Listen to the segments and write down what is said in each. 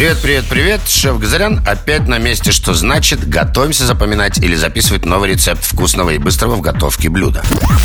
Привет, привет, привет, шеф Газарян опять на месте, что значит готовимся запоминать или записывать новый рецепт вкусного и быстрого в готовке блюда.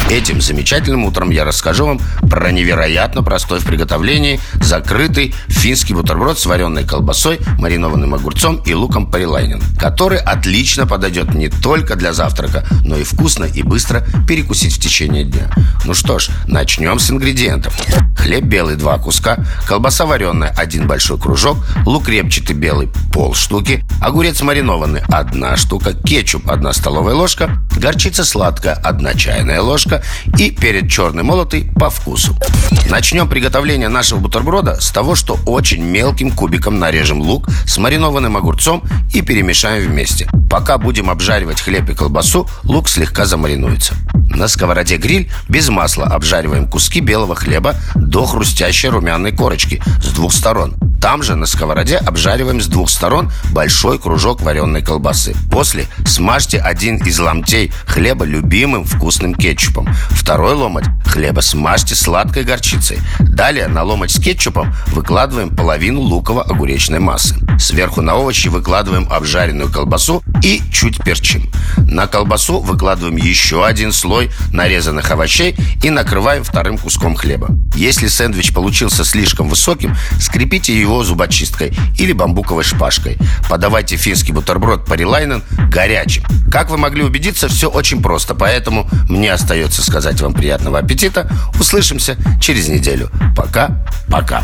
Этим замечательным утром я расскажу вам про невероятно простой в приготовлении закрытый финский бутерброд с вареной колбасой, маринованным огурцом и луком парилайнен, который отлично подойдет не только для завтрака, но и вкусно и быстро перекусить в течение дня. Ну что ж, начнем с ингредиентов. Хлеб белый два куска, колбаса вареная один большой кружок, лук репчатый белый пол штуки, огурец маринованный одна штука, кетчуп одна столовая ложка, горчица сладкая одна чайная ложка и перец черный молотый по вкусу. Начнем приготовление нашего бутерброда с того, что очень мелким кубиком нарежем лук с маринованным огурцом и перемешаем вместе. Пока будем обжаривать хлеб и колбасу, лук слегка замаринуется. На сковороде гриль без масла обжариваем куски белого хлеба до хрустящей румяной корочки с двух сторон. Там же на сковороде обжариваем с двух сторон большой кружок вареной колбасы. После смажьте один из ломтей хлеба любимым вкусным кетчупом. Второй ломоть хлеба смажьте сладкой горчицей. Далее на ломоть с кетчупом выкладываем половину луково-огуречной массы. Сверху на овощи выкладываем обжаренную колбасу и чуть перчим. На колбасу выкладываем еще один слой нарезанных овощей и накрываем вторым куском хлеба. Если сэндвич получился слишком высоким, скрепите его зубочисткой или бамбуковой шпажкой. Подавайте финский бутерброд парилайнен горячим. Как вы могли убедиться, все очень просто, поэтому мне остается сказать вам приятного аппетита. Услышимся через неделю. Пока-пока.